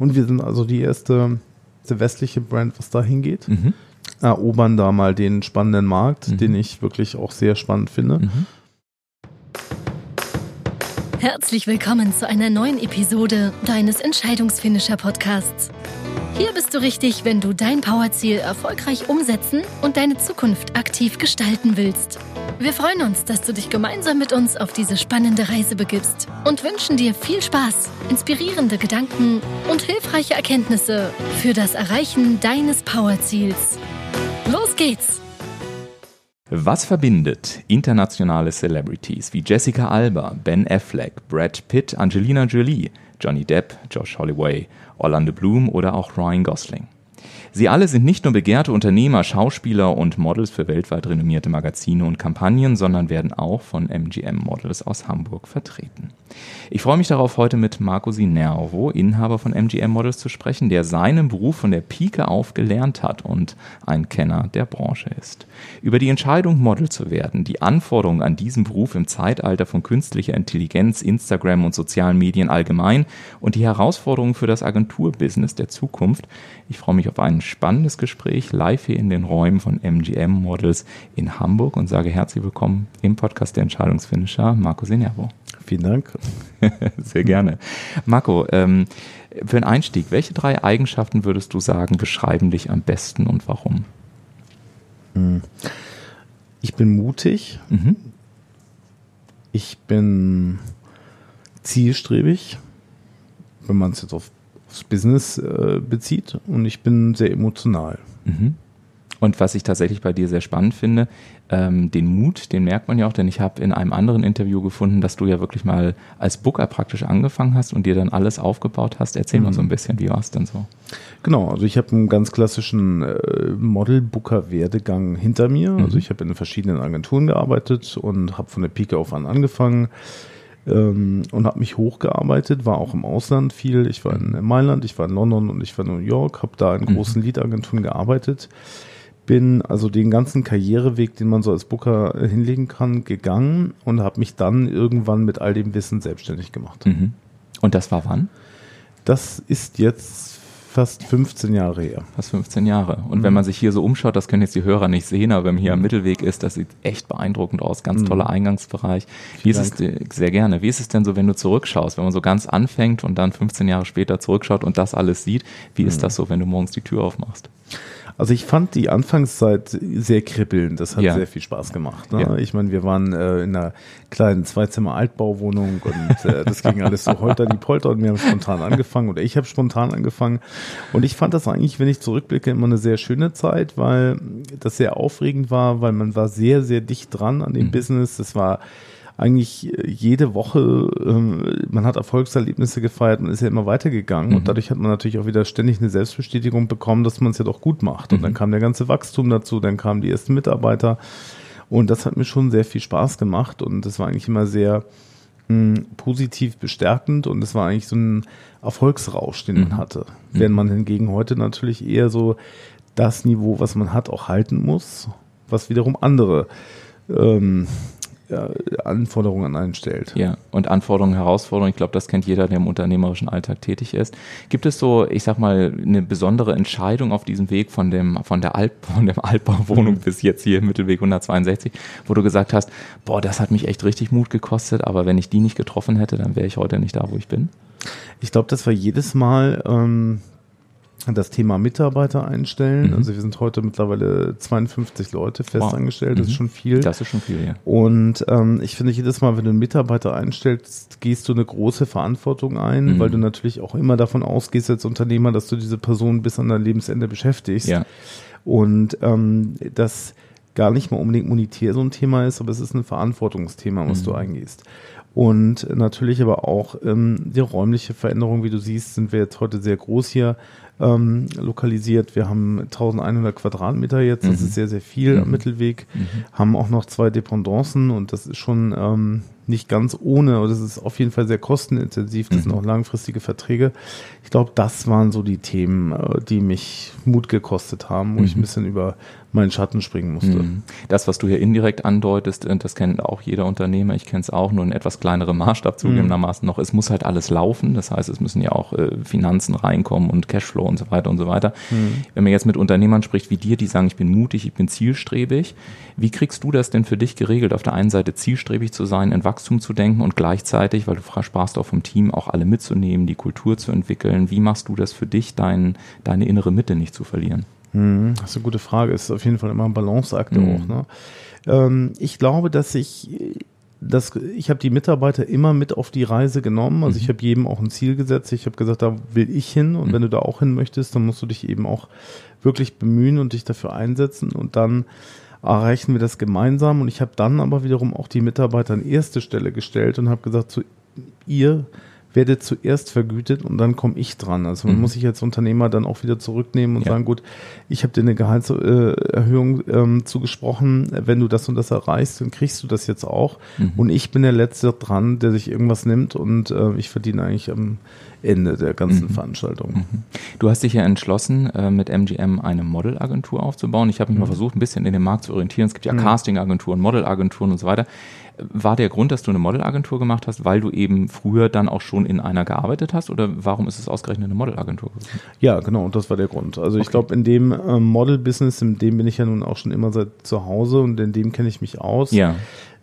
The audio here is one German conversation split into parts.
Und wir sind also die erste, die westliche Brand, was da hingeht. Mhm. Erobern da mal den spannenden Markt, mhm. den ich wirklich auch sehr spannend finde. Mhm. Herzlich willkommen zu einer neuen Episode deines Entscheidungsfinisher Podcasts. Hier bist du richtig, wenn du dein Powerziel erfolgreich umsetzen und deine Zukunft aktiv gestalten willst. Wir freuen uns, dass du dich gemeinsam mit uns auf diese spannende Reise begibst und wünschen dir viel Spaß, inspirierende Gedanken und hilfreiche Erkenntnisse für das Erreichen deines Powerziels. Los geht's! Was verbindet internationale Celebrities wie Jessica Alba, Ben Affleck, Brad Pitt, Angelina Jolie, Johnny Depp, Josh Holloway, Orlando Bloom oder auch Ryan Gosling? Sie alle sind nicht nur begehrte Unternehmer, Schauspieler und Models für weltweit renommierte Magazine und Kampagnen, sondern werden auch von MGM Models aus Hamburg vertreten. Ich freue mich darauf, heute mit Marco Sinervo, Inhaber von MGM Models, zu sprechen, der seinen Beruf von der Pike auf gelernt hat und ein Kenner der Branche ist. Über die Entscheidung, Model zu werden, die Anforderungen an diesen Beruf im Zeitalter von künstlicher Intelligenz, Instagram und sozialen Medien allgemein und die Herausforderungen für das Agenturbusiness der Zukunft. Ich freue mich auf ein spannendes Gespräch live hier in den Räumen von MGM Models in Hamburg und sage herzlich willkommen im Podcast der Entscheidungsfinisher, Marco Sinervo. Vielen Dank. Sehr gerne. Marco, ähm, für einen Einstieg, welche drei Eigenschaften würdest du sagen, beschreiben dich am besten und warum? Hm. Ich bin mutig. Mhm. Ich bin zielstrebig, wenn man es jetzt auf, aufs Business äh, bezieht. Und ich bin sehr emotional. Mhm. Und was ich tatsächlich bei dir sehr spannend finde, ähm, den Mut, den merkt man ja auch, denn ich habe in einem anderen Interview gefunden, dass du ja wirklich mal als Booker praktisch angefangen hast und dir dann alles aufgebaut hast. Erzähl mhm. mal so ein bisschen, wie war es denn so? Genau, also ich habe einen ganz klassischen äh, Model-Booker-Werdegang hinter mir. Mhm. Also ich habe in verschiedenen Agenturen gearbeitet und habe von der Pike auf an angefangen ähm, und habe mich hochgearbeitet, war auch im Ausland viel. Ich war in Mailand, ich war in London und ich war in New York, habe da in mhm. großen mhm. Lead-Agenturen gearbeitet bin also den ganzen Karriereweg, den man so als Booker äh, hinlegen kann, gegangen und habe mich dann irgendwann mit all dem Wissen selbstständig gemacht. Mhm. Und das war wann? Das ist jetzt fast 15 Jahre her. Fast 15 Jahre. Und mhm. wenn man sich hier so umschaut, das können jetzt die Hörer nicht sehen, aber wenn man hier am. Mittelweg ist, das sieht echt beeindruckend aus. Ganz mhm. toller Eingangsbereich. Wie ist Dank. es sehr gerne? Wie ist es denn so, wenn du zurückschaust, wenn man so ganz anfängt und dann 15 Jahre später zurückschaut und das alles sieht? Wie mhm. ist das so, wenn du morgens die Tür aufmachst? Also ich fand die Anfangszeit sehr kribbelnd. Das hat ja. sehr viel Spaß gemacht. Ne? Ja. Ich meine, wir waren äh, in einer kleinen Zweizimmer-Altbauwohnung und äh, das ging alles so holter die Polter und wir haben spontan angefangen oder ich habe spontan angefangen. Und ich fand das eigentlich, wenn ich zurückblicke, immer eine sehr schöne Zeit, weil das sehr aufregend war, weil man war sehr, sehr dicht dran an dem mhm. Business. Das war eigentlich äh, jede Woche, ähm, man hat Erfolgserlebnisse gefeiert, man ist ja immer weitergegangen mhm. und dadurch hat man natürlich auch wieder ständig eine Selbstbestätigung bekommen, dass man es ja doch gut macht. Und mhm. dann kam der ganze Wachstum dazu, dann kamen die ersten Mitarbeiter und das hat mir schon sehr viel Spaß gemacht und das war eigentlich immer sehr mh, hm, positiv bestärkend und es war eigentlich so ein Erfolgsrausch, den mhm. man hatte. Mhm. Während man hingegen heute natürlich eher so das Niveau, was man hat, auch halten muss, was wiederum andere ähm, Anforderungen an einen stellt. Ja, und Anforderungen, Herausforderungen, ich glaube, das kennt jeder, der im unternehmerischen Alltag tätig ist. Gibt es so, ich sag mal, eine besondere Entscheidung auf diesem Weg von dem, von der Alt, von der Altbauwohnung bis jetzt hier im Mittelweg 162, wo du gesagt hast, boah, das hat mich echt richtig Mut gekostet, aber wenn ich die nicht getroffen hätte, dann wäre ich heute nicht da, wo ich bin? Ich glaube, das war jedes Mal, ähm, das Thema Mitarbeiter einstellen. Mhm. Also wir sind heute mittlerweile 52 Leute festangestellt, wow. das ist mhm. schon viel. Das ist schon viel, ja. Und ähm, ich finde jedes Mal, wenn du einen Mitarbeiter einstellst, gehst du eine große Verantwortung ein, mhm. weil du natürlich auch immer davon ausgehst als Unternehmer, dass du diese Person bis an dein Lebensende beschäftigst. Ja. Und ähm, das gar nicht mal unbedingt monetär so ein Thema ist, aber es ist ein Verantwortungsthema, was mhm. du eingehst. Und natürlich aber auch ähm, die räumliche Veränderung, wie du siehst, sind wir jetzt heute sehr groß hier ähm, lokalisiert. Wir haben 1100 Quadratmeter jetzt, das mhm. ist sehr, sehr viel mhm. am Mittelweg. Mhm. Haben auch noch zwei Dependancen und das ist schon ähm, nicht ganz ohne, aber das ist auf jeden Fall sehr kostenintensiv, das mhm. sind auch langfristige Verträge. Ich glaube, das waren so die Themen, äh, die mich Mut gekostet haben, wo mhm. ich ein bisschen über meinen Schatten springen musste. Mhm. Das, was du hier indirekt andeutest, äh, das kennt auch jeder Unternehmer, ich kenne es auch, nur in etwas kleinerem Maßstab zugegebenermaßen noch. Es muss halt alles laufen, das heißt, es müssen ja auch äh, Finanzen reinkommen und Cashflow und so weiter und so weiter. Mhm. Wenn man jetzt mit Unternehmern spricht wie dir, die sagen, ich bin mutig, ich bin zielstrebig, wie kriegst du das denn für dich geregelt, auf der einen Seite zielstrebig zu sein, in Wachstum zu denken und gleichzeitig, weil du sprachst auch vom Team, auch alle mitzunehmen, die Kultur zu entwickeln. Wie machst du das für dich, dein, deine innere Mitte nicht zu verlieren? Hm, das ist eine gute Frage. Ist auf jeden Fall immer ein Balanceakt mhm. auch. Ne? Ähm, ich glaube, dass ich das, ich habe die Mitarbeiter immer mit auf die Reise genommen. Also mhm. ich habe jedem auch ein Ziel gesetzt. Ich habe gesagt, da will ich hin. Und mhm. wenn du da auch hin möchtest, dann musst du dich eben auch wirklich bemühen und dich dafür einsetzen. Und dann erreichen wir das gemeinsam. Und ich habe dann aber wiederum auch die Mitarbeiter an erste Stelle gestellt und habe gesagt, zu ihr werde zuerst vergütet und dann komme ich dran. Also man mhm. muss sich als Unternehmer dann auch wieder zurücknehmen und ja. sagen, gut, ich habe dir eine Gehaltserhöhung ähm, zugesprochen, wenn du das und das erreichst, dann kriegst du das jetzt auch. Mhm. Und ich bin der Letzte dran, der sich irgendwas nimmt und äh, ich verdiene eigentlich am Ende der ganzen mhm. Veranstaltung. Mhm. Du hast dich ja entschlossen, äh, mit MGM eine Modelagentur aufzubauen. Ich habe mich mal mhm. versucht, ein bisschen in den Markt zu orientieren. Es gibt ja mhm. Castingagenturen, Modelagenturen und so weiter war der Grund, dass du eine Modelagentur gemacht hast, weil du eben früher dann auch schon in einer gearbeitet hast oder warum ist es ausgerechnet eine Modelagentur? Ja, genau, das war der Grund. Also okay. ich glaube, in dem ähm, Model-Business, in dem bin ich ja nun auch schon immer seit zu Hause und in dem kenne ich mich aus. Ja.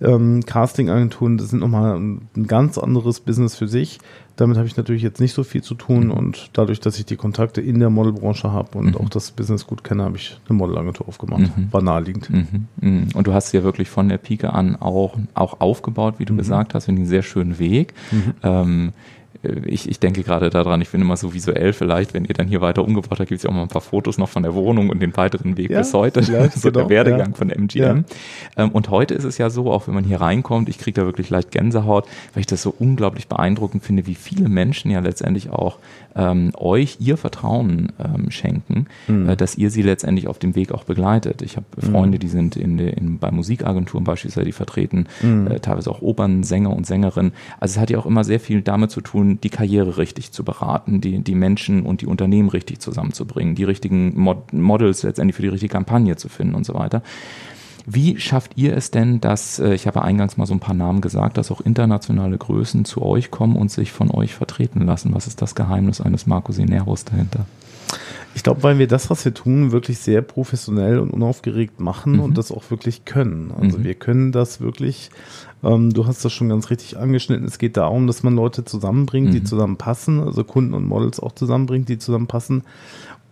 Ähm, Casting-Agenturen, das sind nochmal ein, ein ganz anderes Business für sich. Damit habe ich natürlich jetzt nicht so viel zu tun mhm. und dadurch, dass ich die Kontakte in der Modelbranche habe und mhm. auch das Business gut kenne, habe ich eine Modelagentur aufgemacht. Mhm. War naheliegend. Mhm. Mhm. Und du hast ja wirklich von der Pike an auch, auch aufgebaut, wie du mhm. gesagt hast, in einen sehr schönen Weg. Ähm, ich, ich denke gerade daran, ich bin immer so visuell, vielleicht, wenn ihr dann hier weiter umgebaut habt, gibt es ja auch mal ein paar Fotos noch von der Wohnung und den weiteren Weg ja, bis heute. so der Werdegang ja. von MGM. Ja. Ähm, und heute ist es ja so, auch wenn man hier reinkommt, ich kriege da wirklich leicht Gänsehaut, weil ich das so unglaublich beeindruckend finde, wie viele Menschen ja letztendlich auch ähm, euch ihr Vertrauen ähm, schenken, mhm. äh, dass ihr sie letztendlich auf dem Weg auch begleitet. Ich habe mhm. Freunde, die sind in, in bei Musikagenturen beispielsweise, die vertreten mhm. äh, teilweise auch Opernsänger und Sängerinnen. Also es hat ja auch immer sehr viel damit zu tun, die Karriere richtig zu beraten, die, die Menschen und die Unternehmen richtig zusammenzubringen, die richtigen Mod Models letztendlich für die richtige Kampagne zu finden und so weiter. Wie schafft ihr es denn, dass, äh, ich habe eingangs mal so ein paar Namen gesagt, dass auch internationale Größen zu euch kommen und sich von euch vertreten lassen? Was ist das Geheimnis eines Marco Sineros dahinter? Ich glaube, weil wir das, was wir tun, wirklich sehr professionell und unaufgeregt machen mhm. und das auch wirklich können. Also mhm. wir können das wirklich, ähm, du hast das schon ganz richtig angeschnitten, es geht darum, dass man Leute zusammenbringt, mhm. die zusammenpassen, also Kunden und Models auch zusammenbringt, die zusammenpassen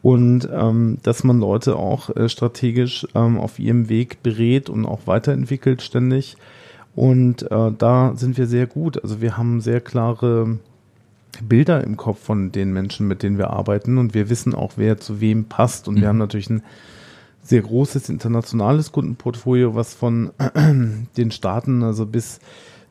und ähm, dass man Leute auch äh, strategisch ähm, auf ihrem Weg berät und auch weiterentwickelt ständig. Und äh, da sind wir sehr gut. Also wir haben sehr klare Bilder im Kopf von den Menschen, mit denen wir arbeiten und wir wissen auch, wer zu wem passt. Und mhm. wir haben natürlich ein sehr großes internationales Kundenportfolio, was von den Staaten, also bis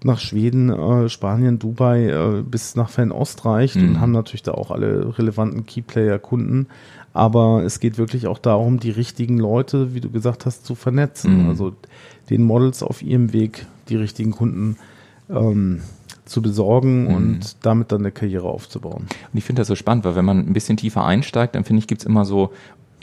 nach Schweden, äh, Spanien, Dubai äh, bis nach Fernost reicht mhm. und haben natürlich da auch alle relevanten Keyplayer-Kunden. Aber es geht wirklich auch darum, die richtigen Leute, wie du gesagt hast, zu vernetzen. Mhm. Also den Models auf ihrem Weg die richtigen Kunden ähm, zu besorgen mhm. und damit dann eine Karriere aufzubauen. Und ich finde das so spannend, weil wenn man ein bisschen tiefer einsteigt, dann finde ich, gibt es immer so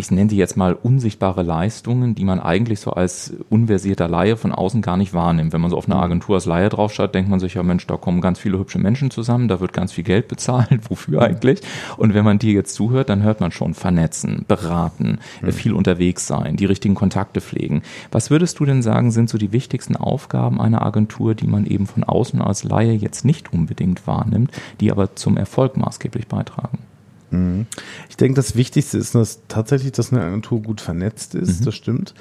ich nenne die jetzt mal unsichtbare Leistungen, die man eigentlich so als unversierter Laie von außen gar nicht wahrnimmt. Wenn man so auf eine mhm. Agentur als Laie draufschaut, denkt man sich ja, Mensch, da kommen ganz viele hübsche Menschen zusammen, da wird ganz viel Geld bezahlt, wofür mhm. eigentlich? Und wenn man dir jetzt zuhört, dann hört man schon vernetzen, beraten, mhm. viel unterwegs sein, die richtigen Kontakte pflegen. Was würdest du denn sagen, sind so die wichtigsten Aufgaben einer Agentur, die man eben von außen als Laie jetzt nicht unbedingt wahrnimmt, die aber zum Erfolg maßgeblich beitragen? Mhm. Ich denke, das Wichtigste ist dass tatsächlich, dass eine Agentur gut vernetzt ist. Mhm. Das stimmt.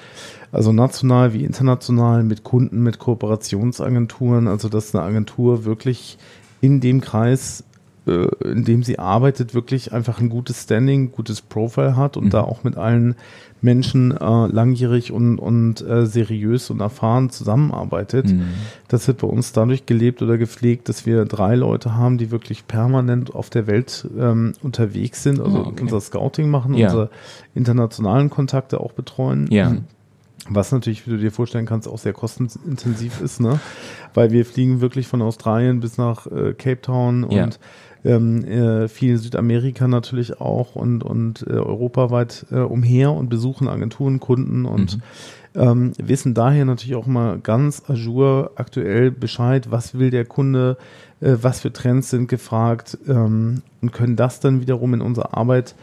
Also national wie international mit Kunden, mit Kooperationsagenturen. Also dass eine Agentur wirklich in dem Kreis, äh, in dem sie arbeitet, wirklich einfach ein gutes Standing, gutes Profile hat und mhm. da auch mit allen Menschen äh, langjährig und, und äh, seriös und erfahren zusammenarbeitet. Mhm. Das wird bei uns dadurch gelebt oder gepflegt, dass wir drei Leute haben, die wirklich permanent auf der Welt ähm, unterwegs sind, also oh, okay. unser Scouting machen, ja. unsere internationalen Kontakte auch betreuen. Ja. Was natürlich, wie du dir vorstellen kannst, auch sehr kostenintensiv ist, ne? Weil wir fliegen wirklich von Australien bis nach äh, Cape Town und ja. ähm, äh, viel Südamerika natürlich auch und, und äh, europaweit äh, umher und besuchen Agenturen, Kunden und mhm. ähm, wissen daher natürlich auch mal ganz azur aktuell Bescheid, was will der Kunde, äh, was für Trends sind gefragt ähm, und können das dann wiederum in unsere Arbeit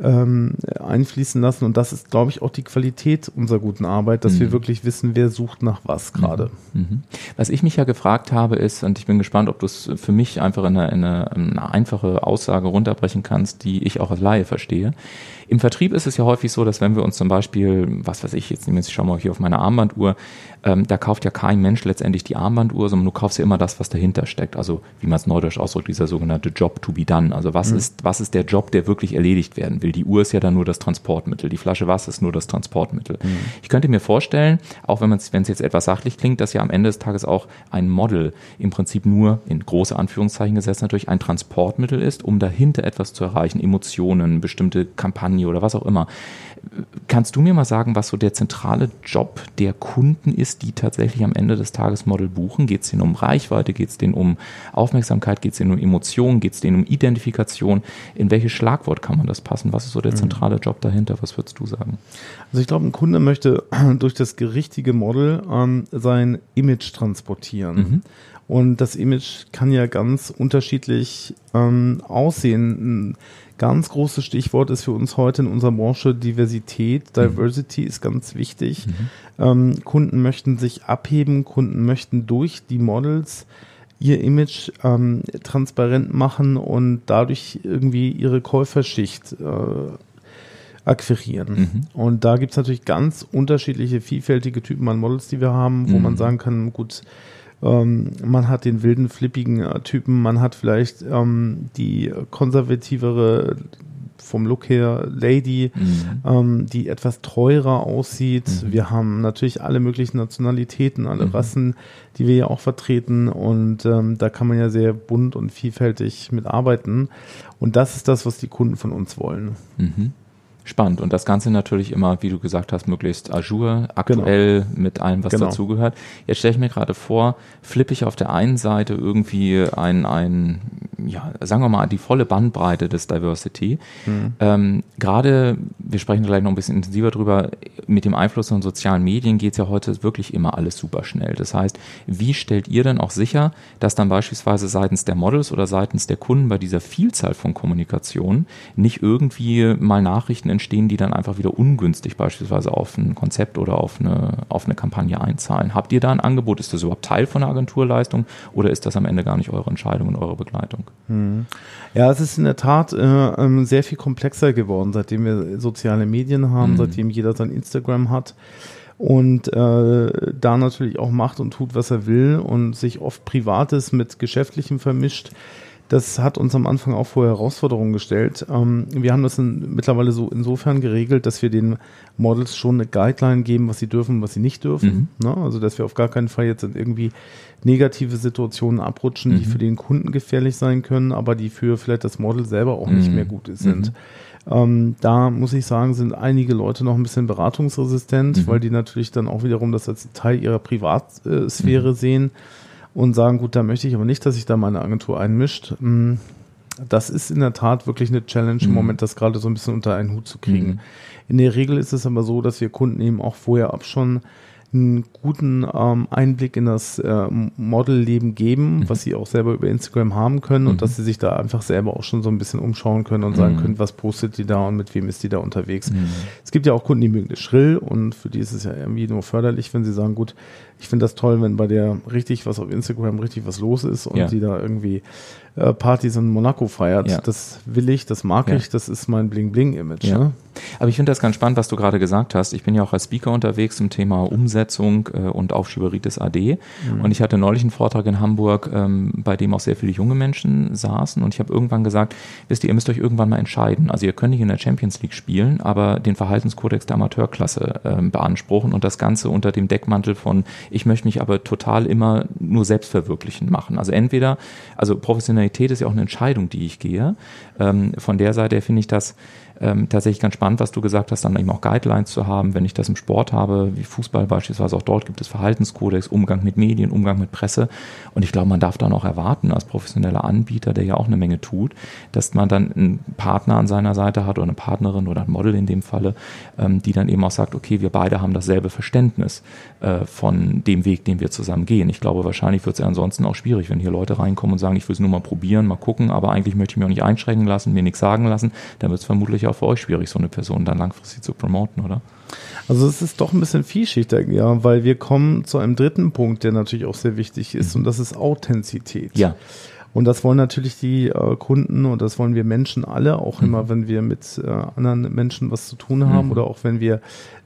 ähm, einfließen lassen. Und das ist, glaube ich, auch die Qualität unserer guten Arbeit, dass mhm. wir wirklich wissen, wer sucht nach was gerade. Mhm. mhm. Was ich mich ja gefragt habe, ist, und ich bin gespannt, ob du es für mich einfach in eine, in eine einfache Aussage runterbrechen kannst, die ich auch als Laie verstehe. Im Vertrieb ist es ja häufig so, dass wenn wir uns zum Beispiel, was weiß ich, jetzt nehme ich schau mal hier auf meine Armbanduhr, ähm, da kauft ja kein Mensch letztendlich die Armbanduhr, sondern du kaufst ja immer das, was dahinter steckt. Also wie man es neudeutsch ausdrückt, dieser sogenannte Job to be done. Also was mhm. ist, was ist der Job, der wirklich erledigt werden will? Die Uhr ist ja dann nur das Transportmittel, die Flasche Wasser ist nur das Transportmittel. Mhm. Ich könnte mir vorstellen, auch wenn es, wenn es jetzt etwas sachlich klingt, dass ja am Ende des Tages auch ein Model im Prinzip nur in große Anführungszeichen gesetzt natürlich ein Transportmittel ist, um dahinter etwas zu erreichen, Emotionen, bestimmte Kampagnen Kampagne oder was auch immer. Kannst du mir mal sagen, was so der zentrale Job der Kunden ist, die tatsächlich am Ende des Tages Model buchen? Geht es denen um Reichweite? Geht es denen um Aufmerksamkeit? Geht es denen um Emotionen? Geht es denen um Identifikation? In welches Schlagwort kann man das passen? Was ist so der mhm. zentrale Job dahinter? Was würdest du sagen? Also ich glaube, ein Kunde möchte durch das richtige Model ähm, sein Image transportieren. Mhm. Und das Image kann ja ganz unterschiedlich ähm, aussehen ganz großes Stichwort ist für uns heute in unserer Branche Diversität. Mhm. Diversity mhm. ist ganz wichtig. Mhm. Ähm, Kunden möchten sich abheben, Kunden möchten durch die Models ihr Image ähm, transparent machen und dadurch irgendwie ihre Käuferschicht äh, akquirieren. Mhm. Und da gibt's natürlich ganz unterschiedliche, vielfältige Typen an Models, die wir haben, wo mhm. man sagen kann, gut, ähm, man hat den wilden, flippigen äh, Typen, man hat vielleicht ähm, die konservativere vom Look her Lady, mhm. ähm, die etwas teurer aussieht. Mhm. Wir haben natürlich alle möglichen Nationalitäten, alle mhm. Rassen, die wir ja auch vertreten. Und ähm, da kann man ja sehr bunt und vielfältig mitarbeiten. Und das ist das, was die Kunden von uns wollen. Mhm spannend. Und das Ganze natürlich immer, wie du gesagt hast, möglichst Azure, aktuell genau. mit allem, was genau. dazugehört. Jetzt stelle ich mir gerade vor, flippe ich auf der einen Seite irgendwie ein, ein, ja, sagen wir mal, die volle Bandbreite des Diversity. Mhm. Ähm, gerade, wir sprechen gleich noch ein bisschen intensiver drüber, mit dem Einfluss von sozialen Medien geht es ja heute wirklich immer alles super schnell. Das heißt, wie stellt ihr denn auch sicher, dass dann beispielsweise seitens der Models oder seitens der Kunden bei dieser Vielzahl von Kommunikation nicht irgendwie mal Nachrichten entstehen, die dann einfach wieder ungünstig beispielsweise auf ein Konzept oder auf eine, auf eine Kampagne einzahlen. Habt ihr da ein Angebot? Ist das überhaupt Teil von der Agenturleistung oder ist das am Ende gar nicht eure Entscheidung und eure Begleitung? Hm. Ja, es ist in der Tat äh, ähm, sehr viel komplexer geworden, seitdem wir soziale Medien haben, mhm. seitdem jeder sein Instagram hat und äh, da natürlich auch macht und tut, was er will und sich oft Privates mit Geschäftlichem vermischt. Das hat uns am Anfang auch vor Herausforderungen gestellt. Ähm, wir haben das in, mittlerweile so insofern geregelt, dass wir den Models schon eine Guideline geben, was sie dürfen was sie nicht dürfen. Mhm. Ne? Also, dass wir auf gar keinen Fall jetzt in irgendwie negative Situationen abrutschen, mhm. die für den Kunden gefährlich sein können, aber die für vielleicht das Model selber auch nicht mhm. mehr gut sind. Mhm. Ähm, da muss ich sagen, sind einige Leute noch ein bisschen beratungsresistent, mhm. weil die natürlich dann auch wiederum das als Teil ihrer Privatsphäre mhm. sehen und sagen, gut, da möchte ich aber nicht, dass sich da meine Agentur einmischt. Hm, das ist in der Tat wirklich eine Challenge im mhm. Moment, das gerade so ein bisschen unter einen Hut zu kriegen. Mhm. In der Regel ist es aber so, dass wir Kunden eben auch vorher ab schon einen guten ähm, Einblick in das äh, Modelleben geben, mhm. was sie auch selber über Instagram haben können mhm. und dass sie sich da einfach selber auch schon so ein bisschen umschauen können und mhm. sagen können, was postet die da und mit wem ist die da unterwegs. Mhm. Es gibt ja auch Kunden, die mögen das schrill und für die ist es ja irgendwie nur förderlich, wenn sie sagen, gut, ich finde das toll, wenn bei der richtig was auf Instagram richtig was los ist und ja. die da irgendwie äh, Partys in Monaco feiert. Ja. Das will ich, das mag ja. ich, das ist mein Bling-Bling-Image. Ne? Aber ich finde das ganz spannend, was du gerade gesagt hast. Ich bin ja auch als Speaker unterwegs zum Thema Umsetzung äh, und Aufschieberitis AD. Mhm. Und ich hatte neulich einen Vortrag in Hamburg, ähm, bei dem auch sehr viele junge Menschen saßen. Und ich habe irgendwann gesagt, wisst ihr, ihr müsst euch irgendwann mal entscheiden. Also ihr könnt nicht in der Champions League spielen, aber den Verhaltenskodex der Amateurklasse ähm, beanspruchen und das Ganze unter dem Deckmantel von, ich möchte mich aber total immer nur selbst verwirklichen machen. Also entweder, also Professionalität ist ja auch eine Entscheidung, die ich gehe. Ähm, von der Seite finde ich das ähm, tatsächlich ganz spannend, was du gesagt hast, dann eben auch Guidelines zu haben, wenn ich das im Sport habe, wie Fußball beispielsweise, auch dort gibt es Verhaltenskodex, Umgang mit Medien, Umgang mit Presse. Und ich glaube, man darf dann auch erwarten, als professioneller Anbieter, der ja auch eine Menge tut, dass man dann einen Partner an seiner Seite hat oder eine Partnerin oder ein Model in dem Falle, ähm, die dann eben auch sagt, okay, wir beide haben dasselbe Verständnis äh, von dem Weg, den wir zusammen gehen. Ich glaube, wahrscheinlich wird es ja ansonsten auch schwierig, wenn hier Leute reinkommen und sagen, ich will es nur mal probieren, mal gucken, aber eigentlich möchte ich mich auch nicht einschränken lassen, mir nichts sagen lassen, dann wird es vermutlich auch für euch schwierig, so eine Person dann langfristig zu promoten, oder? Also es ist doch ein bisschen vielschichtig, ja, weil wir kommen zu einem dritten Punkt, der natürlich auch sehr wichtig ist, mhm. und das ist Authentizität. Ja. Und das wollen natürlich die äh, Kunden und das wollen wir Menschen alle, auch mhm. immer, wenn wir mit äh, anderen Menschen was zu tun haben mhm. oder auch wenn wir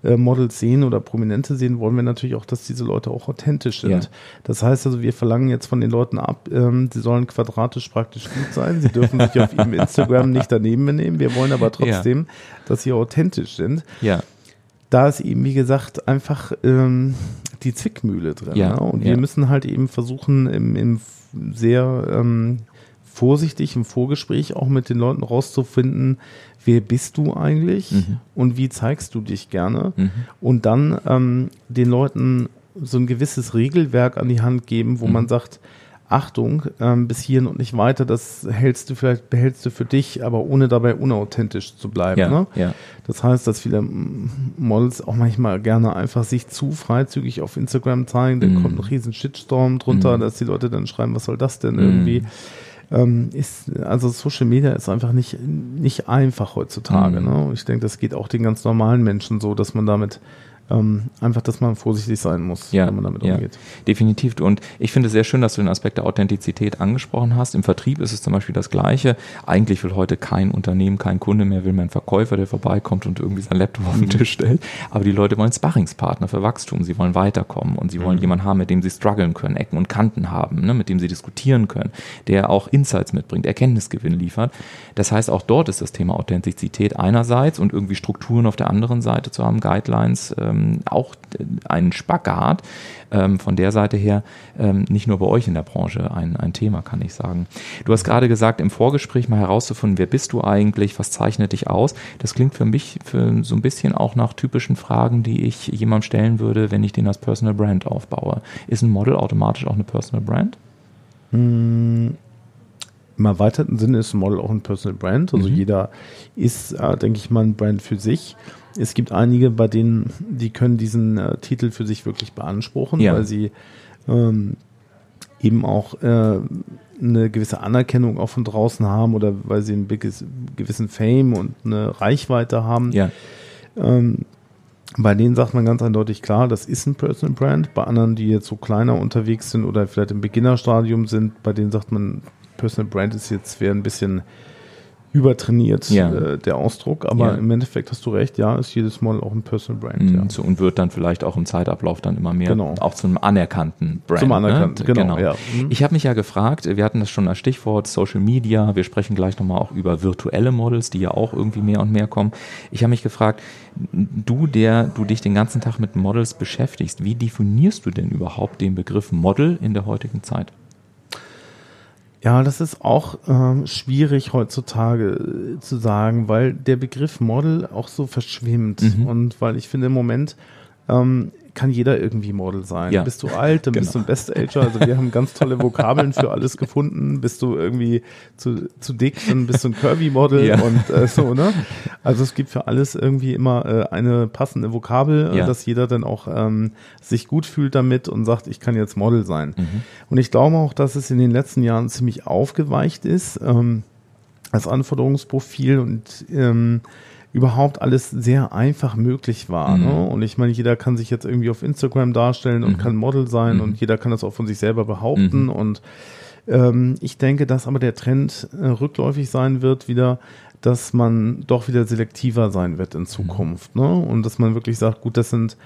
äh, Models sehen oder Prominente sehen, wollen wir natürlich auch, dass diese Leute auch authentisch sind. Ja. Das heißt also, wir verlangen jetzt von den Leuten ab, ähm, sie sollen quadratisch praktisch gut sein. Sie dürfen sich auf ihrem Instagram nicht daneben benehmen. Wir wollen aber trotzdem, ja. dass sie authentisch sind. Ja da ist eben, wie gesagt, einfach ähm, die Zwickmühle drin. Ja, ne? Und ja. wir müssen halt eben versuchen, im, im sehr ähm, vorsichtig im Vorgespräch auch mit den Leuten rauszufinden, wer bist du eigentlich mhm. und wie zeigst du dich gerne mhm. und dann ähm, den Leuten so ein gewisses Regelwerk an die Hand geben, wo mhm. man sagt, Achtung, ähm, bis hierhin und nicht weiter, das hältst du vielleicht, behältst du für dich, aber ohne dabei unauthentisch zu bleiben. Ja, ne? ja. Das heißt, dass viele Models auch manchmal gerne einfach sich zu freizügig auf Instagram zeigen, dann mm. kommt ein riesen Shitstorm drunter, mm. dass die Leute dann schreiben, was soll das denn mm. irgendwie? Ähm, ist, also Social Media ist einfach nicht, nicht einfach heutzutage. Mm. Ne? Ich denke, das geht auch den ganz normalen Menschen so, dass man damit ähm, einfach, dass man vorsichtig sein muss, ja, wenn man damit ja, umgeht. Definitiv. Und ich finde es sehr schön, dass du den Aspekt der Authentizität angesprochen hast. Im Vertrieb ist es zum Beispiel das Gleiche. Eigentlich will heute kein Unternehmen, kein Kunde mehr, will mehr ein Verkäufer, der vorbeikommt und irgendwie sein Laptop auf den mhm. Tisch stellt. Aber die Leute wollen Sparringspartner für Wachstum. Sie wollen weiterkommen und sie wollen mhm. jemanden haben, mit dem sie strugglen können, Ecken und Kanten haben, ne, mit dem sie diskutieren können, der auch Insights mitbringt, Erkenntnisgewinn liefert. Das heißt, auch dort ist das Thema Authentizität einerseits und irgendwie Strukturen auf der anderen Seite zu haben, Guidelines, ähm, ähm, auch ein Spagat. Ähm, von der Seite her ähm, nicht nur bei euch in der Branche ein, ein Thema, kann ich sagen. Du hast gerade gesagt, im Vorgespräch mal herauszufinden, wer bist du eigentlich, was zeichnet dich aus. Das klingt für mich für so ein bisschen auch nach typischen Fragen, die ich jemandem stellen würde, wenn ich den als Personal Brand aufbaue. Ist ein Model automatisch auch eine Personal Brand? Hm. Im erweiterten Sinne ist ein Model auch ein Personal Brand. Also mhm. jeder ist, äh, denke ich mal, ein Brand für sich. Es gibt einige, bei denen, die können diesen äh, Titel für sich wirklich beanspruchen, ja. weil sie ähm, eben auch äh, eine gewisse Anerkennung auch von draußen haben oder weil sie einen gewissen Fame und eine Reichweite haben. Ja. Ähm, bei denen sagt man ganz eindeutig klar, das ist ein Personal Brand. Bei anderen, die jetzt so kleiner unterwegs sind oder vielleicht im Beginnerstadium sind, bei denen sagt man, Personal Brand ist jetzt wäre ein bisschen übertrainiert, ja. äh, der Ausdruck. Aber ja. im Endeffekt hast du recht, ja, ist jedes Mal auch ein Personal Brand. Mhm, ja. so, und wird dann vielleicht auch im Zeitablauf dann immer mehr genau. auch zu einem anerkannten Brand. Zum ne? anerkannten, ne? genau. genau. Mhm. Ich habe mich ja gefragt, wir hatten das schon als Stichwort Social Media, wir sprechen gleich nochmal auch über virtuelle Models, die ja auch irgendwie mehr und mehr kommen. Ich habe mich gefragt, du, der du dich den ganzen Tag mit Models beschäftigst, wie definierst du denn überhaupt den Begriff Model in der heutigen Zeit? Ja, das ist auch ähm, schwierig heutzutage äh, zu sagen, weil der Begriff Model auch so verschwimmt mhm. und weil ich finde im Moment ähm, kann jeder irgendwie Model sein. Ja. Bist du alt, dann genau. bist du ein Best Ager. Also wir haben ganz tolle Vokabeln für alles gefunden. Bist du irgendwie zu, zu dick, dann bist du ein Curvy-Model ja. und äh, so, ne? Also es gibt für alles irgendwie immer äh, eine passende Vokabel, ja. dass jeder dann auch ähm, sich gut fühlt damit und sagt, ich kann jetzt Model sein. Mhm. Und ich glaube auch, dass es in den letzten Jahren ziemlich aufgeweicht ist ähm, als Anforderungsprofil und ähm, überhaupt alles sehr einfach möglich war. Mhm. Ne? Und ich meine, jeder kann sich jetzt irgendwie auf Instagram darstellen und mhm. kann Model sein mhm. und jeder kann das auch von sich selber behaupten. Mhm. Und ähm, ich denke, dass aber der Trend äh, rückläufig sein wird, wieder, dass man doch wieder selektiver sein wird in Zukunft. Ne? Und dass man wirklich sagt, gut, das sind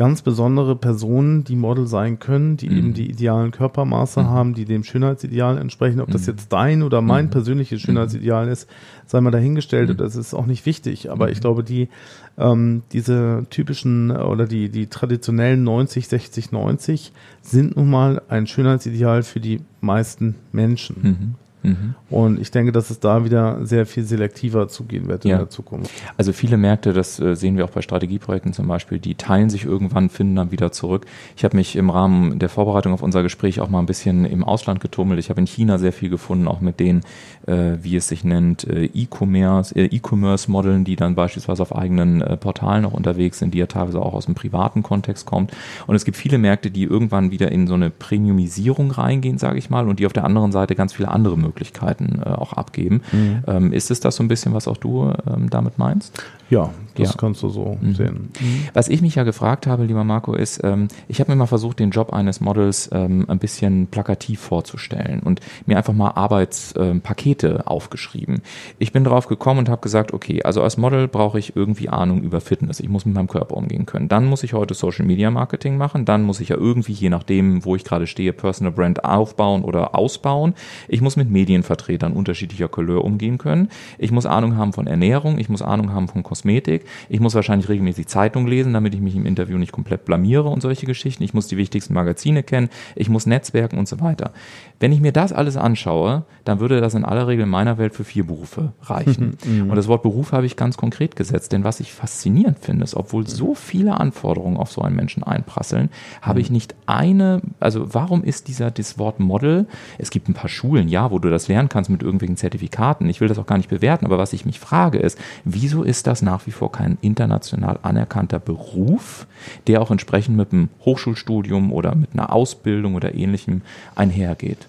ganz besondere Personen, die Model sein können, die mhm. eben die idealen Körpermaße mhm. haben, die dem Schönheitsideal entsprechen. Ob mhm. das jetzt dein oder mein mhm. persönliches Schönheitsideal ist, sei mal dahingestellt. Mhm. Das ist auch nicht wichtig. Aber ich mhm. glaube, die ähm, diese typischen oder die die traditionellen 90, 60, 90 sind nun mal ein Schönheitsideal für die meisten Menschen. Mhm. Und ich denke, dass es da wieder sehr viel selektiver zugehen wird in der Zukunft. Also viele Märkte, das äh, sehen wir auch bei Strategieprojekten zum Beispiel, die teilen sich irgendwann, finden dann wieder zurück. Ich habe mich im Rahmen der Vorbereitung auf unser Gespräch auch mal ein bisschen im Ausland getummelt. Ich habe in China sehr viel gefunden, auch mit den, äh, wie es sich nennt, äh, E-Commerce, äh, E-Commerce-Modeln, die dann beispielsweise auf eigenen äh, Portalen noch unterwegs sind, die ja teilweise auch aus dem privaten Kontext kommt. Und es gibt viele Märkte, die irgendwann wieder in so eine Premiumisierung reingehen, sage ich mal, und die auf der anderen Seite ganz viele andere Möglichkeiten Möglichkeiten äh, auch abgeben. Mhm. Ähm, ist es das so ein bisschen, was auch du ähm, damit meinst? Ja, das ja. kannst du so mhm. sehen. Mhm. Was ich mich ja gefragt habe, lieber Marco, ist, ähm, ich habe mir mal versucht, den Job eines Models ähm, ein bisschen plakativ vorzustellen und mir einfach mal Arbeitspakete ähm, aufgeschrieben. Ich bin darauf gekommen und habe gesagt, okay, also als Model brauche ich irgendwie Ahnung über Fitness. Ich muss mit meinem Körper umgehen können. Dann muss ich heute Social Media Marketing machen. Dann muss ich ja irgendwie, je nachdem, wo ich gerade stehe, Personal Brand aufbauen oder ausbauen. Ich muss mit Medienvertretern unterschiedlicher Couleur umgehen können. Ich muss Ahnung haben von Ernährung. Ich muss Ahnung haben von Kosmetik. Ich muss wahrscheinlich regelmäßig Zeitung lesen, damit ich mich im Interview nicht komplett blamiere und solche Geschichten. Ich muss die wichtigsten Magazine kennen. Ich muss Netzwerken und so weiter. Wenn ich mir das alles anschaue, dann würde das in aller Regel in meiner Welt für vier Berufe reichen. Mhm. Und das Wort Beruf habe ich ganz konkret gesetzt, denn was ich faszinierend finde, ist, obwohl so viele Anforderungen auf so einen Menschen einprasseln, habe ich mhm. nicht eine, also warum ist dieser, das Wort Model, es gibt ein paar Schulen, ja, wo du das lernen kannst mit irgendwelchen Zertifikaten. Ich will das auch gar nicht bewerten, aber was ich mich frage ist, wieso ist das nach wie vor kein international anerkannter Beruf, der auch entsprechend mit einem Hochschulstudium oder mit einer Ausbildung oder ähnlichem einhergeht?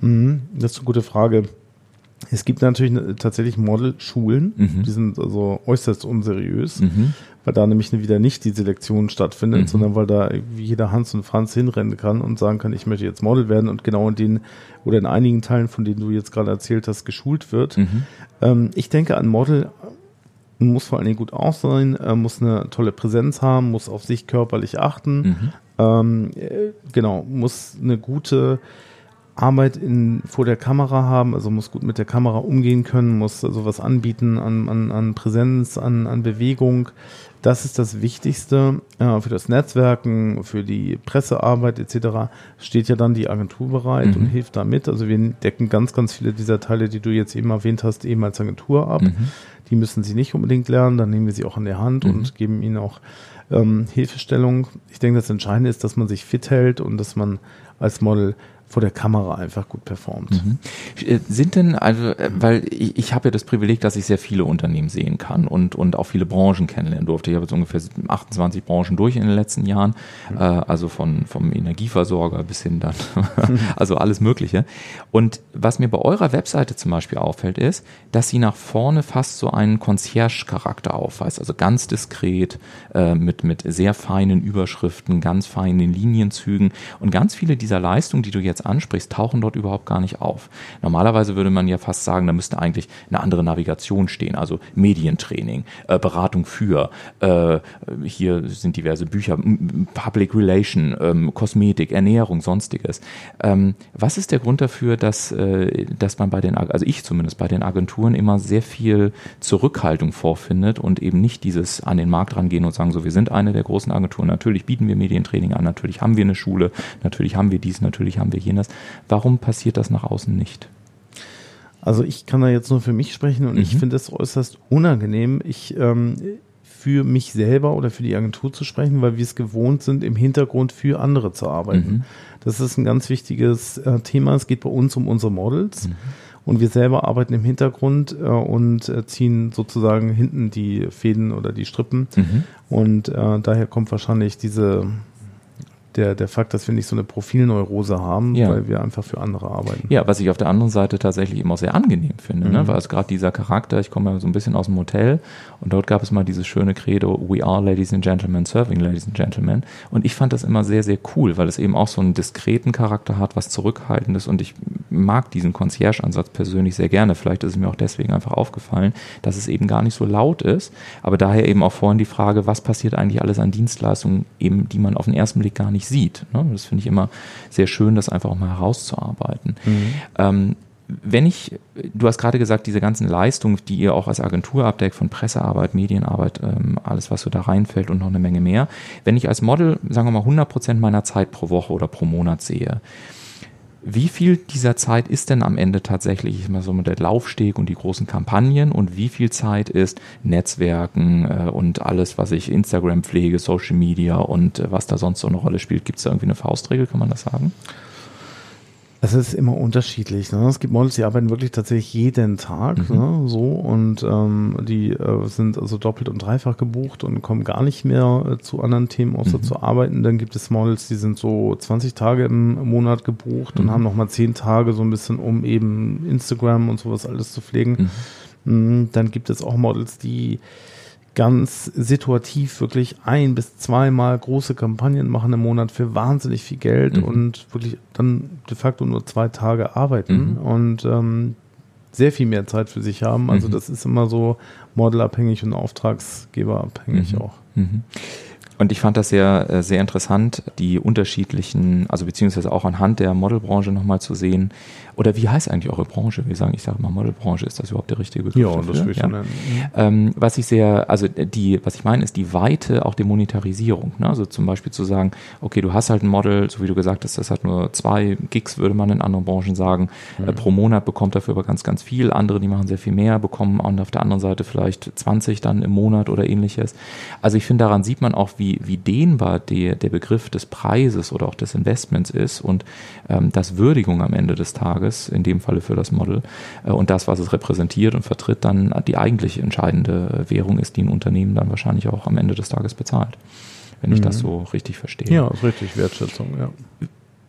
Mhm, das ist eine gute Frage. Es gibt natürlich tatsächlich Modelschulen, mhm. die sind also äußerst unseriös, mhm. weil da nämlich wieder nicht die Selektion stattfindet, mhm. sondern weil da jeder Hans und Franz hinrennen kann und sagen kann, ich möchte jetzt Model werden und genau in den oder in einigen Teilen, von denen du jetzt gerade erzählt hast, geschult wird. Mhm. Ähm, ich denke an Model muss vor allen Dingen gut aussehen, äh, muss eine tolle Präsenz haben, muss auf sich körperlich achten, mhm. ähm, äh, genau, muss eine gute Arbeit in, vor der Kamera haben, also muss gut mit der Kamera umgehen können, muss also was anbieten an, an, an Präsenz, an, an Bewegung. Das ist das Wichtigste äh, für das Netzwerken, für die Pressearbeit etc. Steht ja dann die Agentur bereit mhm. und hilft da mit. Also wir decken ganz, ganz viele dieser Teile, die du jetzt eben erwähnt hast, eben als Agentur ab. Mhm. Die müssen sie nicht unbedingt lernen, dann nehmen wir sie auch an der Hand mhm. und geben ihnen auch ähm, Hilfestellung. Ich denke, das Entscheidende ist, dass man sich fit hält und dass man als Model vor der Kamera einfach gut performt. Mhm. Äh, sind denn, also, äh, weil ich, ich habe ja das Privileg, dass ich sehr viele Unternehmen sehen kann und, und auch viele Branchen kennenlernen durfte. Ich habe jetzt ungefähr 28 Branchen durch in den letzten Jahren, mhm. äh, also von, vom Energieversorger bis hin dann, also alles Mögliche. Und was mir bei eurer Webseite zum Beispiel auffällt, ist, dass sie nach vorne fast so einen Concierge-Charakter aufweist, also ganz diskret, äh, mit, mit sehr feinen Überschriften, ganz feinen Linienzügen und ganz viele dieser Leistungen, die du jetzt jetzt ansprichst, tauchen dort überhaupt gar nicht auf. Normalerweise würde man ja fast sagen, da müsste eigentlich eine andere Navigation stehen, also Medientraining, äh, Beratung für, äh, hier sind diverse Bücher, Public Relation, ähm, Kosmetik, Ernährung, sonstiges. Ähm, was ist der Grund dafür, dass, äh, dass man bei den, also ich zumindest bei den Agenturen immer sehr viel Zurückhaltung vorfindet und eben nicht dieses an den Markt rangehen und sagen, so, wir sind eine der großen Agenturen, natürlich bieten wir Medientraining an, natürlich haben wir eine Schule, natürlich haben wir dies, natürlich haben wir jenes. Warum passiert das nach außen nicht? Also ich kann da jetzt nur für mich sprechen und mhm. ich finde es äußerst unangenehm, ich ähm, für mich selber oder für die Agentur zu sprechen, weil wir es gewohnt sind, im Hintergrund für andere zu arbeiten. Mhm. Das ist ein ganz wichtiges äh, Thema. Es geht bei uns um unsere Models. Mhm. Und wir selber arbeiten im Hintergrund äh, und äh, ziehen sozusagen hinten die Fäden oder die Strippen. Mhm. Und äh, daher kommt wahrscheinlich diese der, der Fakt, dass wir nicht so eine Profilneurose haben, ja. weil wir einfach für andere arbeiten. Ja, was ich auf der anderen Seite tatsächlich immer sehr angenehm finde, ne? mhm. ne? weil es gerade dieser Charakter, ich komme ja so ein bisschen aus dem Hotel und dort gab es mal dieses schöne Credo, we are ladies and gentlemen, serving ladies and gentlemen. Und ich fand das immer sehr, sehr cool, weil es eben auch so einen diskreten Charakter hat, was zurückhaltendes und ich mag diesen Concierge-Ansatz persönlich sehr gerne. Vielleicht ist es mir auch deswegen einfach aufgefallen, dass es eben gar nicht so laut ist, aber daher eben auch vorhin die Frage, was passiert eigentlich alles an Dienstleistungen, eben, die man auf den ersten Blick gar nicht sieht. Ne? Das finde ich immer sehr schön, das einfach auch mal herauszuarbeiten. Mhm. Ähm, wenn ich, du hast gerade gesagt, diese ganzen Leistungen, die ihr auch als Agentur abdeckt, von Pressearbeit, Medienarbeit, ähm, alles, was so da reinfällt und noch eine Menge mehr. Wenn ich als Model, sagen wir mal, 100 Prozent meiner Zeit pro Woche oder pro Monat sehe, wie viel dieser Zeit ist denn am Ende tatsächlich immer so mit der Laufsteg und die großen Kampagnen und wie viel Zeit ist Netzwerken äh, und alles, was ich Instagram pflege, Social Media und äh, was da sonst so eine Rolle spielt? Gibt es da irgendwie eine Faustregel, kann man das sagen? Es ist immer unterschiedlich. Ne? Es gibt Models, die arbeiten wirklich tatsächlich jeden Tag, mhm. ne? so und ähm, die äh, sind also doppelt und dreifach gebucht und kommen gar nicht mehr äh, zu anderen Themen außer mhm. zu arbeiten. Dann gibt es Models, die sind so 20 Tage im Monat gebucht mhm. und haben noch mal 10 Tage so ein bisschen, um eben Instagram und sowas alles zu pflegen. Mhm. Mm, dann gibt es auch Models, die ganz situativ wirklich ein bis zweimal große Kampagnen machen im Monat für wahnsinnig viel Geld mhm. und wirklich dann de facto nur zwei Tage arbeiten mhm. und ähm, sehr viel mehr Zeit für sich haben. Also mhm. das ist immer so modelabhängig und auftragsgeberabhängig mhm. auch. Mhm. Und ich fand das sehr, äh, sehr interessant, die unterschiedlichen, also beziehungsweise auch anhand der Modelbranche nochmal zu sehen. Oder wie heißt eigentlich eure Branche? Wir sagen, ich sage mal Modelbranche, ist das überhaupt der richtige Begriff? Ja, dafür? das will ich ja. nennen. Ähm, was ich sehr, also die, was ich meine, ist die Weite auch der Monetarisierung. Ne? Also zum Beispiel zu sagen, okay, du hast halt ein Model, so wie du gesagt hast, das hat nur zwei Gigs, würde man in anderen Branchen sagen. Mhm. Äh, pro Monat bekommt dafür aber ganz, ganz viel. Andere, die machen sehr viel mehr, bekommen und auf der anderen Seite vielleicht 20 dann im Monat oder ähnliches. Also ich finde, daran sieht man auch, wie wie, wie dehnbar der, der Begriff des Preises oder auch des Investments ist und ähm, das Würdigung am Ende des Tages, in dem Falle für das Model, äh, und das, was es repräsentiert und vertritt, dann die eigentlich entscheidende Währung ist, die ein Unternehmen dann wahrscheinlich auch am Ende des Tages bezahlt. Wenn ich mhm. das so richtig verstehe. Ja, richtig, Wertschätzung, ja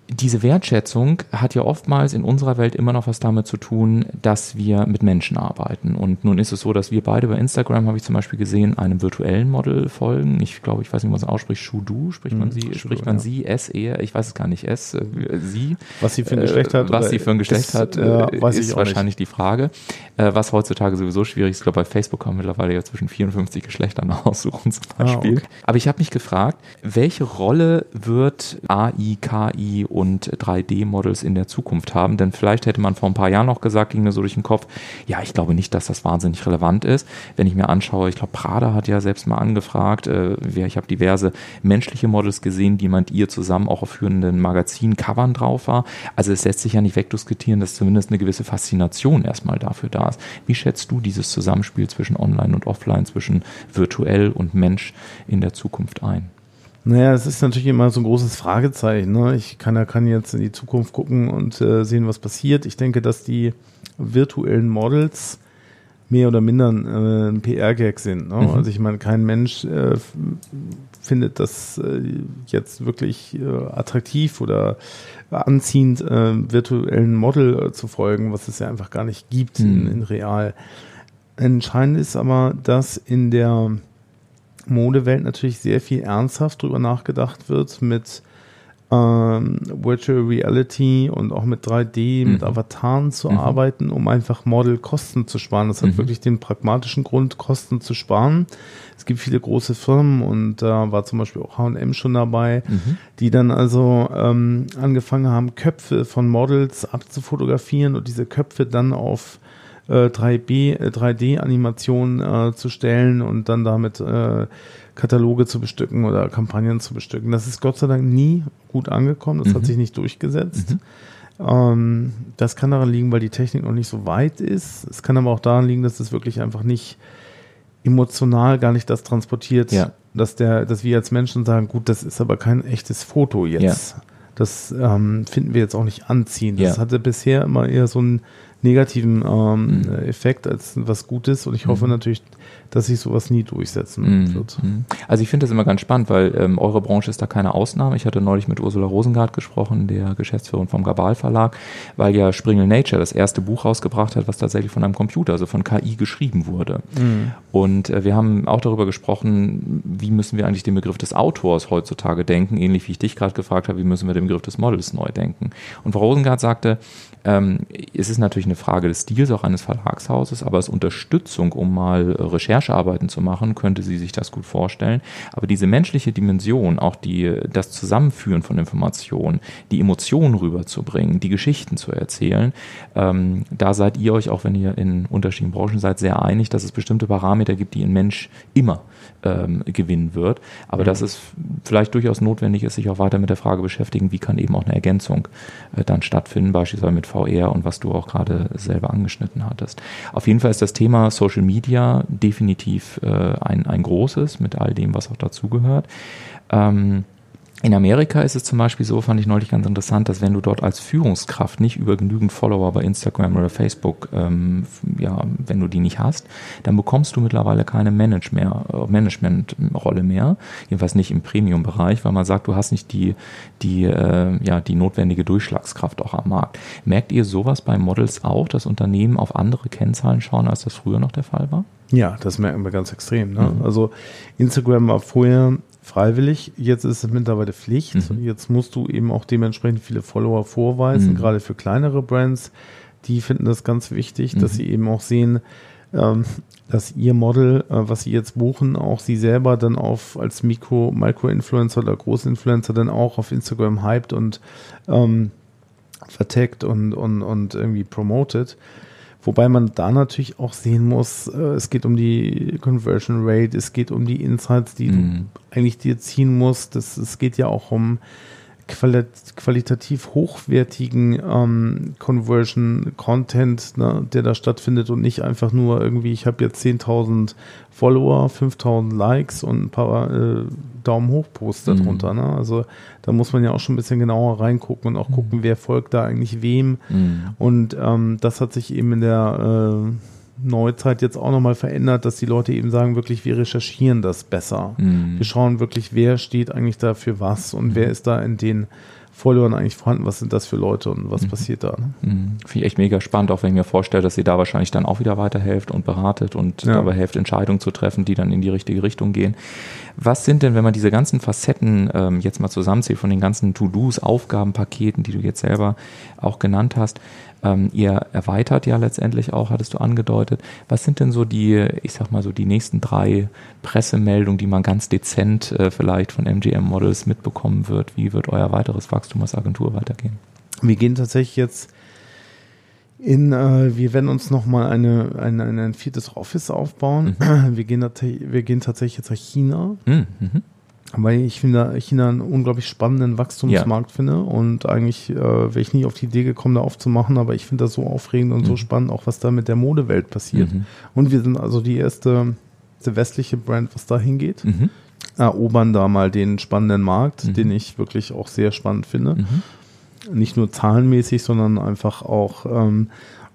diese Wertschätzung hat ja oftmals in unserer Welt immer noch was damit zu tun, dass wir mit Menschen arbeiten. Und nun ist es so, dass wir beide bei Instagram, habe ich zum Beispiel gesehen, einem virtuellen Model folgen. Ich glaube, ich weiß nicht, wie man es ausspricht. Shudu, spricht man mhm, sie, Schudu, spricht man ja. sie, es, er, ich weiß es gar nicht, es, äh, sie. Was sie für ein Geschlecht hat. Was sie für ein Geschlecht ist, hat, äh, ist wahrscheinlich nicht. die Frage. Äh, was heutzutage sowieso schwierig ist. Ich glaube, bei Facebook kann man mittlerweile ja zwischen 54 Geschlechtern aussuchen zum ah, Beispiel. Ah, okay. Aber ich habe mich gefragt, welche Rolle wird AI, KI und und 3D-Models in der Zukunft haben. Denn vielleicht hätte man vor ein paar Jahren noch gesagt, ging mir so durch den Kopf, ja, ich glaube nicht, dass das wahnsinnig relevant ist. Wenn ich mir anschaue, ich glaube, Prada hat ja selbst mal angefragt, äh, ich habe diverse menschliche Models gesehen, die man ihr zusammen auch auf führenden Magazin-Covern drauf war. Also es lässt sich ja nicht wegdiskutieren, dass zumindest eine gewisse Faszination erstmal dafür da ist. Wie schätzt du dieses Zusammenspiel zwischen Online und Offline, zwischen virtuell und Mensch in der Zukunft ein? Naja, es ist natürlich immer so ein großes Fragezeichen. Ne? Ich kann, ja kann jetzt in die Zukunft gucken und äh, sehen, was passiert. Ich denke, dass die virtuellen Models mehr oder minder äh, ein PR-Gag sind. Ne? Mhm. Also ich meine, kein Mensch äh, findet das äh, jetzt wirklich äh, attraktiv oder anziehend, äh, virtuellen Model zu folgen, was es ja einfach gar nicht gibt mhm. in, in real. Entscheidend ist aber, dass in der Modewelt natürlich sehr viel ernsthaft drüber nachgedacht wird mit ähm, Virtual Reality und auch mit 3D, mhm. mit Avataren zu mhm. arbeiten, um einfach Model-Kosten zu sparen. Das hat mhm. wirklich den pragmatischen Grund, Kosten zu sparen. Es gibt viele große Firmen und da äh, war zum Beispiel auch H&M schon dabei, mhm. die dann also ähm, angefangen haben, Köpfe von Models abzufotografieren und diese Köpfe dann auf 3B, äh, 3D-Animationen äh, zu stellen und dann damit äh, Kataloge zu bestücken oder Kampagnen zu bestücken. Das ist Gott sei Dank nie gut angekommen, das mhm. hat sich nicht durchgesetzt. Mhm. Ähm, das kann daran liegen, weil die Technik noch nicht so weit ist. Es kann aber auch daran liegen, dass es wirklich einfach nicht emotional gar nicht das transportiert, ja. dass der, dass wir als Menschen sagen, gut, das ist aber kein echtes Foto jetzt. Ja. Das ähm, finden wir jetzt auch nicht anziehend. Das ja. hatte bisher immer eher so einen negativen ähm, mhm. Effekt als was Gutes und ich hoffe mhm. natürlich, dass sich sowas nie durchsetzen mhm. wird. Mhm. Also ich finde das immer ganz spannend, weil ähm, eure Branche ist da keine Ausnahme. Ich hatte neulich mit Ursula Rosengart gesprochen, der Geschäftsführerin vom Gabal Verlag, weil ja Springel Nature das erste Buch rausgebracht hat, was tatsächlich von einem Computer, also von KI geschrieben wurde. Mhm. Und äh, wir haben auch darüber gesprochen, wie müssen wir eigentlich den Begriff des Autors heutzutage denken, ähnlich wie ich dich gerade gefragt habe, wie müssen wir den Begriff des Models neu denken. Und Frau Rosengart sagte, ähm, es ist natürlich eine Frage des Stils auch eines Verlagshauses, aber als Unterstützung, um mal Recherchearbeiten zu machen, könnte sie sich das gut vorstellen. Aber diese menschliche Dimension, auch die, das Zusammenführen von Informationen, die Emotionen rüberzubringen, die Geschichten zu erzählen, ähm, da seid ihr euch, auch wenn ihr in unterschiedlichen Branchen seid, sehr einig, dass es bestimmte Parameter gibt, die ein Mensch immer ähm, gewinnen wird. Aber mhm. dass es vielleicht durchaus notwendig ist, sich auch weiter mit der Frage beschäftigen, wie kann eben auch eine Ergänzung äh, dann stattfinden, beispielsweise mit VR und was du auch gerade selber angeschnitten hattest. Auf jeden Fall ist das Thema Social Media definitiv äh, ein, ein großes mit all dem, was auch dazugehört. Ähm, in Amerika ist es zum Beispiel so, fand ich neulich ganz interessant, dass wenn du dort als Führungskraft nicht über genügend Follower bei Instagram oder Facebook, ähm, ja, wenn du die nicht hast, dann bekommst du mittlerweile keine Manage mehr, äh, Managementrolle mehr, jedenfalls nicht im Premium-Bereich, weil man sagt, du hast nicht die, die, äh, ja, die notwendige Durchschlagskraft auch am Markt. Merkt ihr sowas bei Models auch, dass Unternehmen auf andere Kennzahlen schauen, als das früher noch der Fall war? Ja, das merken wir ganz extrem. Ne? Mhm. Also Instagram war vorher freiwillig. Jetzt ist es mittlerweile Pflicht. Mhm. Jetzt musst du eben auch dementsprechend viele Follower vorweisen, mhm. gerade für kleinere Brands. Die finden das ganz wichtig, mhm. dass sie eben auch sehen, ähm, dass ihr Model, äh, was sie jetzt buchen, auch sie selber dann auf als Mikro, Micro-Influencer oder Großinfluencer dann auch auf Instagram hypt und ähm, vertagt und, und, und irgendwie promotet. Wobei man da natürlich auch sehen muss, äh, es geht um die Conversion Rate, es geht um die Insights, die mhm. du eigentlich dir ziehen musst. Das, es geht ja auch um qualitativ hochwertigen ähm, Conversion-Content, ne, der da stattfindet und nicht einfach nur irgendwie, ich habe jetzt 10.000 Follower, 5.000 Likes und ein paar äh, Daumen hoch Posts mhm. darunter. Ne? Also da muss man ja auch schon ein bisschen genauer reingucken und auch mhm. gucken, wer folgt da eigentlich wem. Mhm. Und ähm, das hat sich eben in der äh, Neuzeit jetzt auch nochmal verändert, dass die Leute eben sagen, wirklich, wir recherchieren das besser. Mhm. Wir schauen wirklich, wer steht eigentlich da für was und mhm. wer ist da in den Followern eigentlich vorhanden, was sind das für Leute und was mhm. passiert da. Ne? Mhm. Finde ich echt mega spannend, auch wenn ich mir vorstelle, dass ihr da wahrscheinlich dann auch wieder weiterhelft und beratet und ja. dabei helft, Entscheidungen zu treffen, die dann in die richtige Richtung gehen. Was sind denn, wenn man diese ganzen Facetten ähm, jetzt mal zusammenzählt, von den ganzen To-Dos, Aufgabenpaketen, die du jetzt selber auch genannt hast, ähm, ihr erweitert ja letztendlich auch, hattest du angedeutet. Was sind denn so die, ich sag mal so die nächsten drei Pressemeldungen, die man ganz dezent äh, vielleicht von MGM Models mitbekommen wird? Wie wird euer weiteres Wachstum als Agentur weitergehen? Wir gehen tatsächlich jetzt in, äh, wir werden uns nochmal eine, eine, ein viertes Office aufbauen. Mhm. Wir, gehen wir gehen tatsächlich jetzt nach China. Mhm. Weil ich finde China einen unglaublich spannenden Wachstumsmarkt ja. finde und eigentlich äh, wäre ich nie auf die Idee gekommen, da aufzumachen, aber ich finde das so aufregend und mhm. so spannend, auch was da mit der Modewelt passiert. Mhm. Und wir sind also die erste, die westliche Brand, was da hingeht. Mhm. Erobern da mal den spannenden Markt, mhm. den ich wirklich auch sehr spannend finde. Mhm. Nicht nur zahlenmäßig, sondern einfach auch ähm,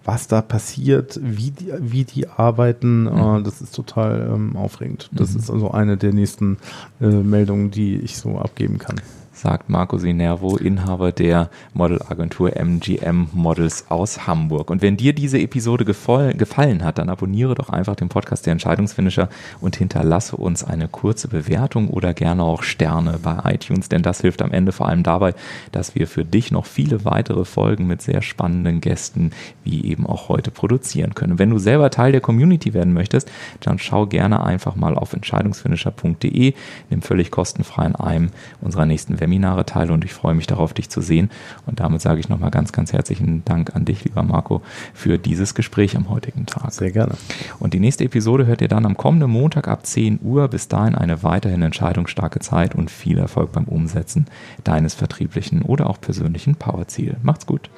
was da passiert, wie die, wie die arbeiten, mhm. äh, das ist total ähm, aufregend. Das mhm. ist also eine der nächsten äh, Meldungen, die ich so abgeben kann sagt Marco Sinervo, Inhaber der Modelagentur MGM Models aus Hamburg. Und wenn dir diese Episode gefallen hat, dann abonniere doch einfach den Podcast der Entscheidungsfinisher und hinterlasse uns eine kurze Bewertung oder gerne auch Sterne bei iTunes, denn das hilft am Ende vor allem dabei, dass wir für dich noch viele weitere Folgen mit sehr spannenden Gästen wie eben auch heute produzieren können. Wenn du selber Teil der Community werden möchtest, dann schau gerne einfach mal auf entscheidungsfinisher.de, nimm völlig kostenfrei an einem unserer nächsten Seminare teile und ich freue mich darauf, dich zu sehen. Und damit sage ich nochmal ganz, ganz herzlichen Dank an dich, lieber Marco, für dieses Gespräch am heutigen Tag. Sehr gerne. Und die nächste Episode hört ihr dann am kommenden Montag ab 10 Uhr. Bis dahin eine weiterhin entscheidungsstarke Zeit und viel Erfolg beim Umsetzen deines vertrieblichen oder auch persönlichen Powerziel. Macht's gut.